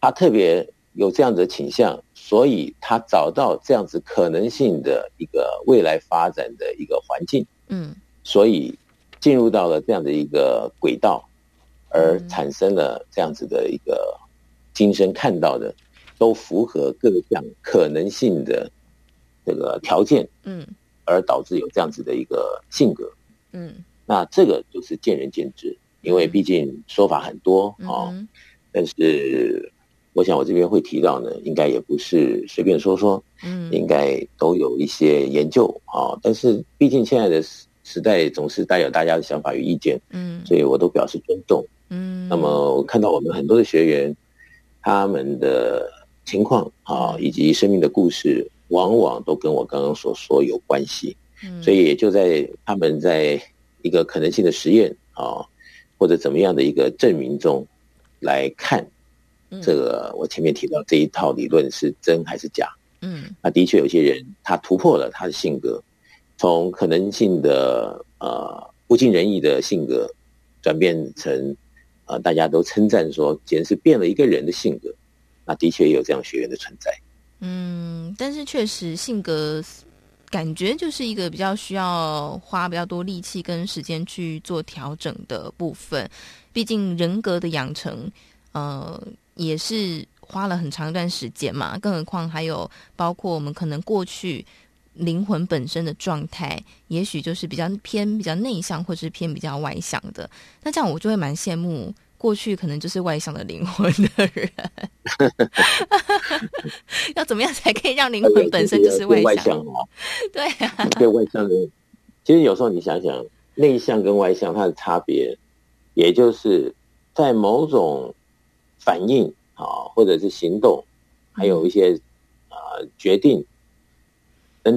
他特别有这样子的倾向，所以他找到这样子可能性的一个未来发展的一个环境，嗯，所以进入到了这样的一个轨道。而产生了这样子的一个今生看到的，都符合各项可能性的这个条件，嗯，而导致有这样子的一个性格，嗯，那这个就是见仁见智，因为毕竟说法很多啊，但是我想我这边会提到呢，应该也不是随便说说，嗯，应该都有一些研究啊，但是毕竟现在的时代总是带有大家的想法与意见，嗯，所以我都表示尊重。嗯，那么我看到我们很多的学员，他们的情况啊，以及生命的故事，往往都跟我刚刚所说有关系。嗯，所以也就在他们在一个可能性的实验啊，或者怎么样的一个证明中来看，这个我前面提到这一套理论是真还是假？嗯，那的确有些人他突破了他的性格，从可能性的呃不尽人意的性格，转变成呃大家都称赞说简直是变了一个人的性格，那的确也有这样学员的存在。
嗯，但是确实性格感觉就是一个比较需要花比较多力气跟时间去做调整的部分，毕竟人格的养成，呃，也是。花了很长一段时间嘛，更何况还有包括我们可能过去灵魂本身的状态，也许就是比较偏比较内向，或者是偏比较外向的。那这样我就会蛮羡慕过去可能就是外向的灵魂的人。要怎么样才可以让灵魂本身就是外向？对啊，
对外向的，其实有时候你想想，内向跟外向它的差别，也就是在某种反应。啊，或者是行动，还有一些啊、呃、决定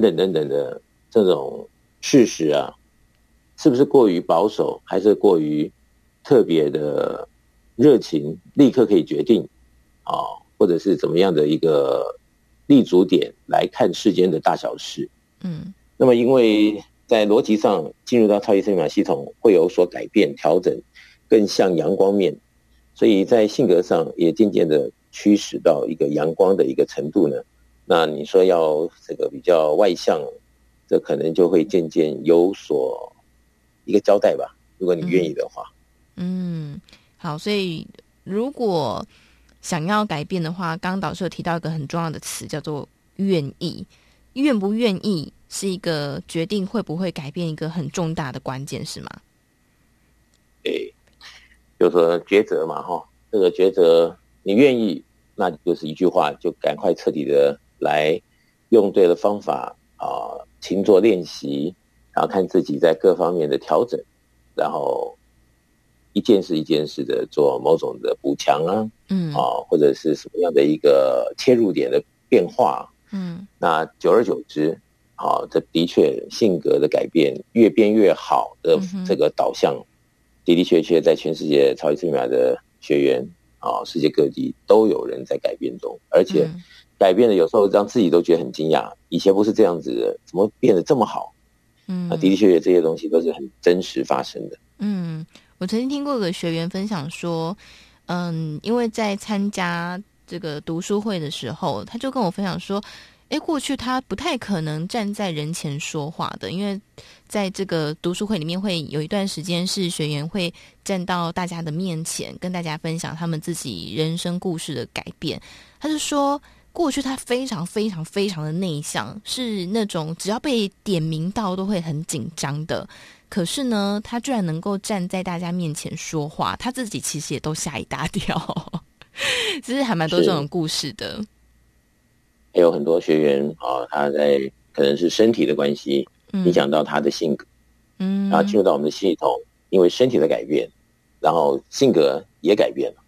等等等等的这种事实啊，是不是过于保守，还是过于特别的热情，立刻可以决定啊，或者是怎么样的一个立足点来看世间的大小事？嗯，那么因为在逻辑上进入到超级生命系统会有所改变调整，更像阳光面。所以在性格上也渐渐的驱使到一个阳光的一个程度呢。那你说要这个比较外向，这可能就会渐渐有所一个交代吧。如果你愿意的话。
嗯，好。所以如果想要改变的话，刚刚导师有提到一个很重要的词，叫做愿意。愿不愿意是一个决定会不会改变一个很重大的关键，是吗？
对。就是说抉择嘛，哈，这个抉择你愿意，那就是一句话，就赶快彻底的来用对了方法啊，勤做练习，然后看自己在各方面的调整，然后一件事一件事的做某种的补强啊，嗯，啊，或者是什么样的一个切入点的变化，嗯，那久而久之，啊，这的确性格的改变越变越好的这个导向。的的确确，在全世界超级生命密码的学员啊，世界各地都有人在改变中，而且改变的有时候让自己都觉得很惊讶。以前不是这样子的，怎么变得这么好？嗯，的的确确，这些东西都是很真实发生的。
嗯，我曾经听过一个学员分享说，嗯，因为在参加这个读书会的时候，他就跟我分享说。哎，过去他不太可能站在人前说话的，因为在这个读书会里面，会有一段时间是学员会站到大家的面前，跟大家分享他们自己人生故事的改变。他就说，过去他非常非常非常的内向，是那种只要被点名到都会很紧张的。可是呢，他居然能够站在大家面前说话，他自己其实也都吓一大跳。其实还蛮多这种故事的。
还有很多学员啊，他在可能是身体的关系影响到他的性格，嗯，然后进入到我们的系统，因为身体的改变，然后性格也改变了，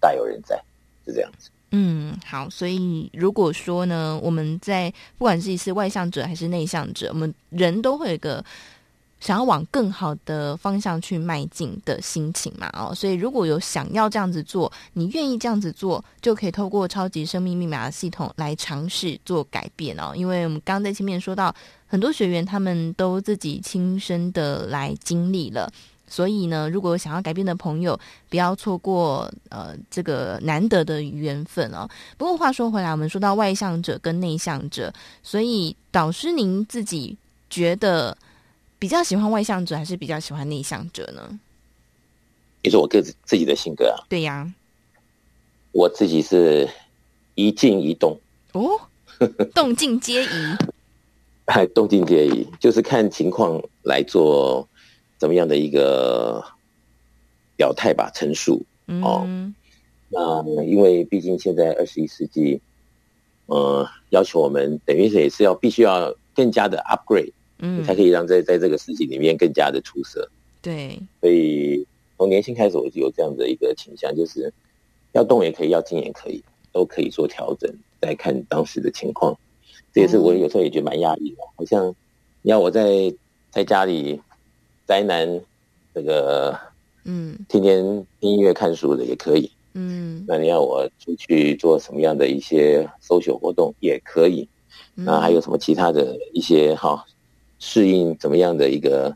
大有人在，是这样子。
嗯，好，所以如果说呢，我们在不管是是外向者还是内向者，我们人都会有个。想要往更好的方向去迈进的心情嘛，哦，所以如果有想要这样子做，你愿意这样子做，就可以透过超级生命密码系统来尝试做改变哦。因为我们刚刚在前面说到，很多学员他们都自己亲身的来经历了，所以呢，如果想要改变的朋友，不要错过呃这个难得的缘分哦。不过话说回来，我们说到外向者跟内向者，所以导师您自己觉得？比较喜欢外向者还是比较喜欢内向者呢？
你说我个自自己的性格啊？
对呀，
我自己是一静一动
哦，动静皆宜。
哎，动静皆宜，就是看情况来做怎么样的一个表态吧，陈述。嗯、哦，那因为毕竟现在二十一世纪，呃，要求我们等于是也是要必须要更加的 upgrade。嗯，才可以让在在这个世纪里面更加的出色。
对，
所以从年轻开始我就有这样的一个倾向，就是要动也可以，要静也可以，都可以做调整。再看当时的情况，这也是我有时候也觉得蛮压抑的。好像你要我在在家里宅男这个嗯，天天听音乐、看书的也可以。嗯，那你要我出去做什么样的一些 social 活动也可以。那还有什么其他的一些哈，适应怎么样的一个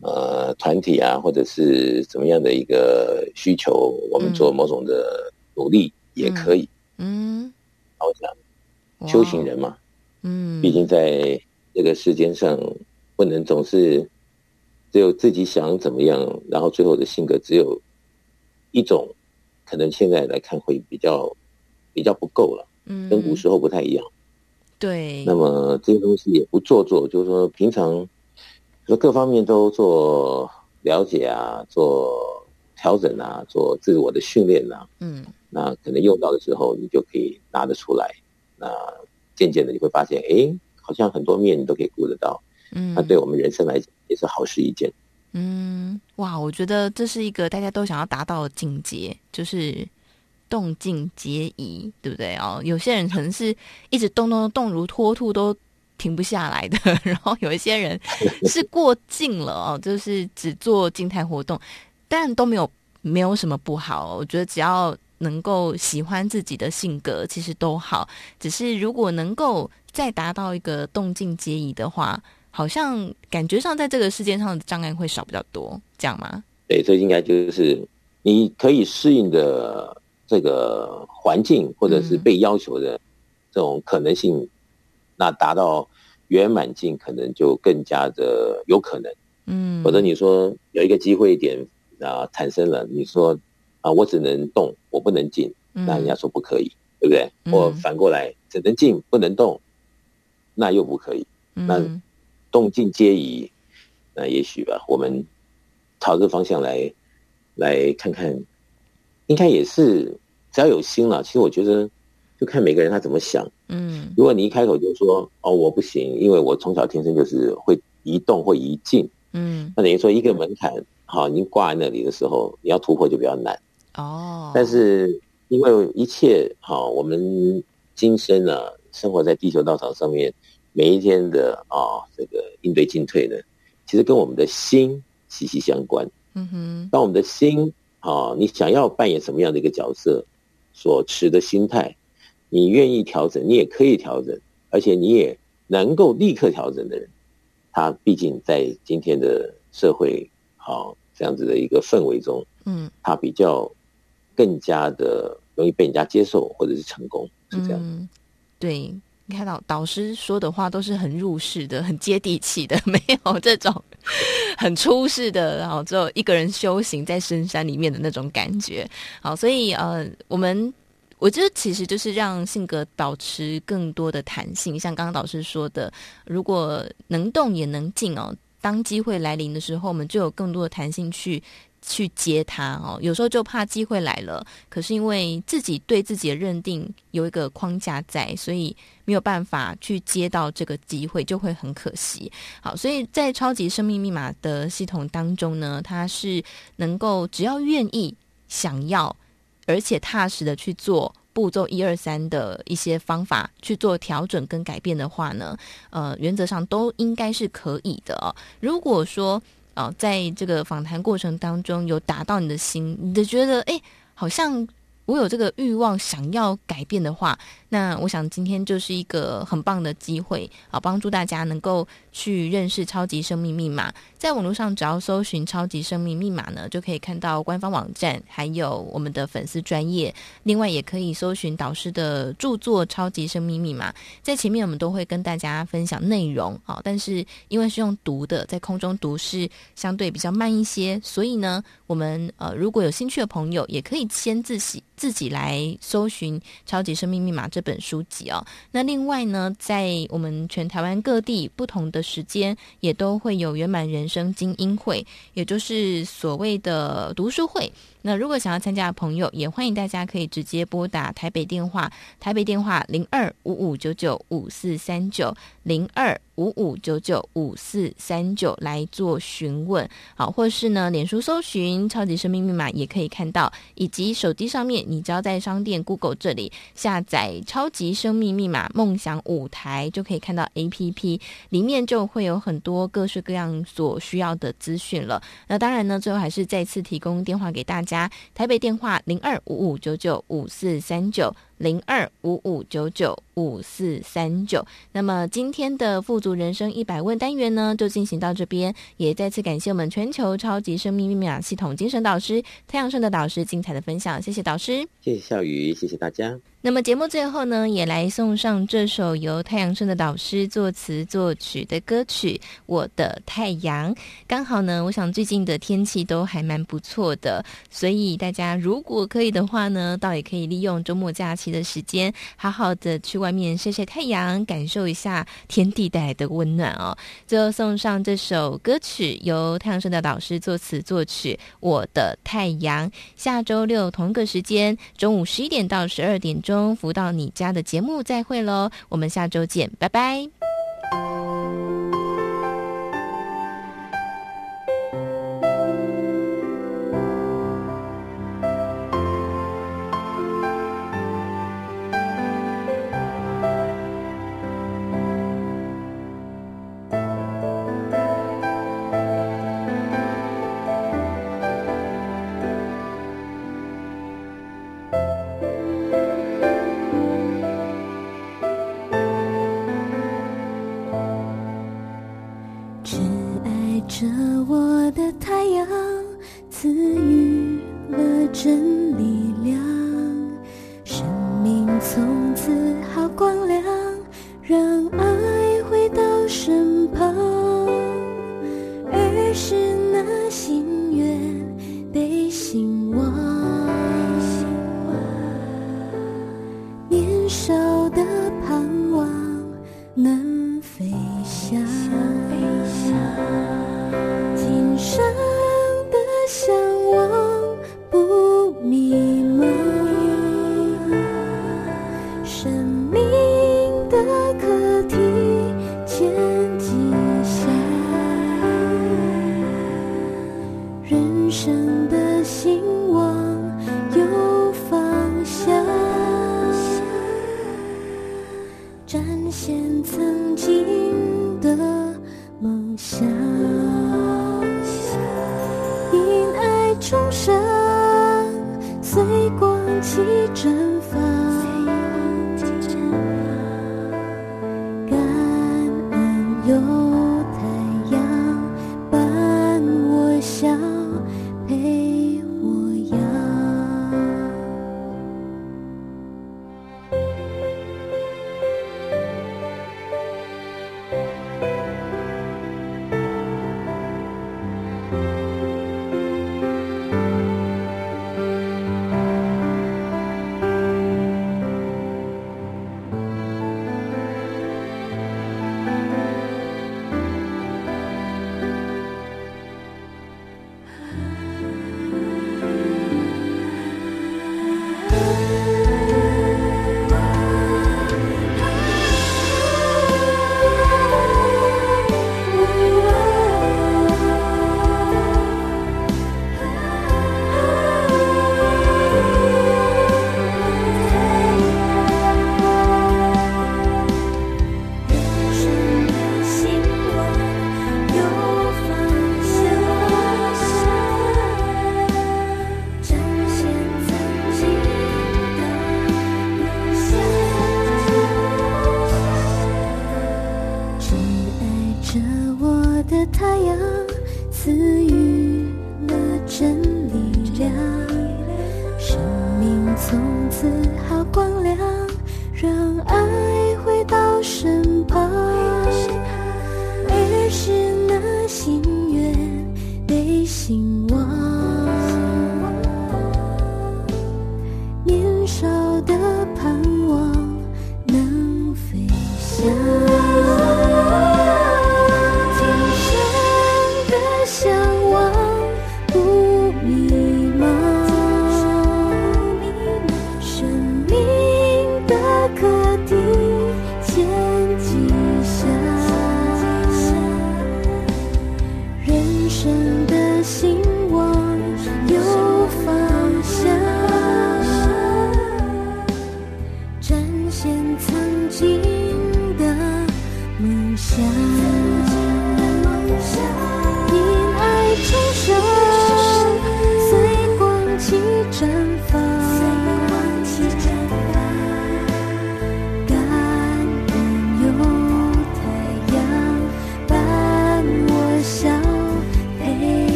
呃团体啊，或者是怎么样的一个需求，我们做某种的努力也可以。嗯，嗯我想修行人嘛，嗯，毕竟在这个世间上，不能总是只有自己想怎么样，然后最后的性格只有一种，可能现在来看会比较比较不够了。嗯，跟古时候不太一样。
对，
那么这些东西也不做作，就是说平常说各方面都做了解啊，做调整啊，做自我的训练啊，嗯，那可能用到的时候你就可以拿得出来，那渐渐的你会发现，哎，好像很多面你都可以顾得到，嗯，那对我们人生来讲也是好事一件。
嗯，哇，我觉得这是一个大家都想要达到的境界，就是。动静皆宜，对不对哦？有些人可能是一直动动动如脱兔，都停不下来的。然后有一些人是过静了哦，就是只做静态活动，但都没有没有什么不好。我觉得只要能够喜欢自己的性格，其实都好。只是如果能够再达到一个动静皆宜的话，好像感觉上在这个世界上的障碍会少比较多，这样吗？
对，这应该就是你可以适应的。这个环境或者是被要求的这种可能性，嗯、那达到圆满境可能就更加的有可能。嗯，或者你说有一个机会点啊产生了，你说啊我只能动，我不能进，那人家说不可以，嗯、对不对？或反过来只能进不能动，那又不可以。嗯、那动静皆宜，那也许吧，我们朝这个方向来来看看，应该也是。只要有心了，其实我觉得，就看每个人他怎么想。嗯，如果你一开口就说“哦，我不行”，因为我从小天生就是会移动或移静。嗯，那等于说一个门槛，好，你挂在那里的时候，你要突破就比较难。哦，但是因为一切好，我们今生呢，生活在地球道场上面，每一天的啊，这个应对进退呢，其实跟我们的心息息相关。嗯哼，当我们的心啊，你想要扮演什么样的一个角色？所持的心态，你愿意调整，你也可以调整，而且你也能够立刻调整的人，他毕竟在今天的社会，好这样子的一个氛围中，嗯，他比较更加的容易被人家接受或者是成功，是这样。嗯，
对，看到导师说的话都是很入世的、很接地气的，没有这种很出世的，然后只有一个人修行在深山里面的那种感觉。好，所以呃，我们我觉得其实就是让性格保持更多的弹性，像刚刚导师说的，如果能动也能静哦，当机会来临的时候，我们就有更多的弹性去。去接他哦，有时候就怕机会来了，可是因为自己对自己的认定有一个框架在，所以没有办法去接到这个机会，就会很可惜。好，所以在超级生命密码的系统当中呢，它是能够只要愿意、想要，而且踏实的去做步骤一二三的一些方法去做调整跟改变的话呢，呃，原则上都应该是可以的哦。如果说哦，在这个访谈过程当中，有打到你的心，你就觉得哎，好像我有这个欲望想要改变的话。那我想今天就是一个很棒的机会啊，帮助大家能够去认识超级生命密码。在网络上只要搜寻“超级生命密码”呢，就可以看到官方网站，还有我们的粉丝专业。另外，也可以搜寻导师的著作《超级生命密码》。在前面我们都会跟大家分享内容啊，但是因为是用读的，在空中读是相对比较慢一些，所以呢，我们呃如果有兴趣的朋友，也可以先自己自己来搜寻《超级生命密码》这本书籍哦，那另外呢，在我们全台湾各地不同的时间，也都会有圆满人生精英会，也就是所谓的读书会。那如果想要参加的朋友，也欢迎大家可以直接拨打台北电话，台北电话零二五五九九五四三九零二
五五九九五四三九来做询问，好，或是呢，脸书搜寻“超级生命密码”也可以看到，以及手机上面，你只要在商店 Google 这里下载“超级生命密码梦想舞台”，就可以看到 APP，里面就会有很多各式各样所需要的资讯了。那当然呢，最后还是再次提供电话给大家，台北电话零二五五九九五四三九。零二五五九九五四三九。那么今天的富足人生一百问单元呢，就进行到这边。也再次感谢我们全球超级生命密码系统精神导师太阳盛的导师精彩的分享，谢谢导师，
谢谢笑宇，谢谢大家。
那么节目最后呢，也来送上这首由太阳盛的导师作词作曲的歌曲《我的太阳》。刚好呢，我想最近的天气都还蛮不错的，所以大家如果可以的话呢，倒也可以利用周末假期的时间，好好的去外面晒晒太阳，感受一下天地带来的温暖哦。最后送上这首歌曲，由太阳神的导师作词作曲《我的太阳》。下周六同一个时间，中午十一点到十二点钟。中福到你家的节目再会喽，我们下周见，拜拜。我的太阳赐予了真理。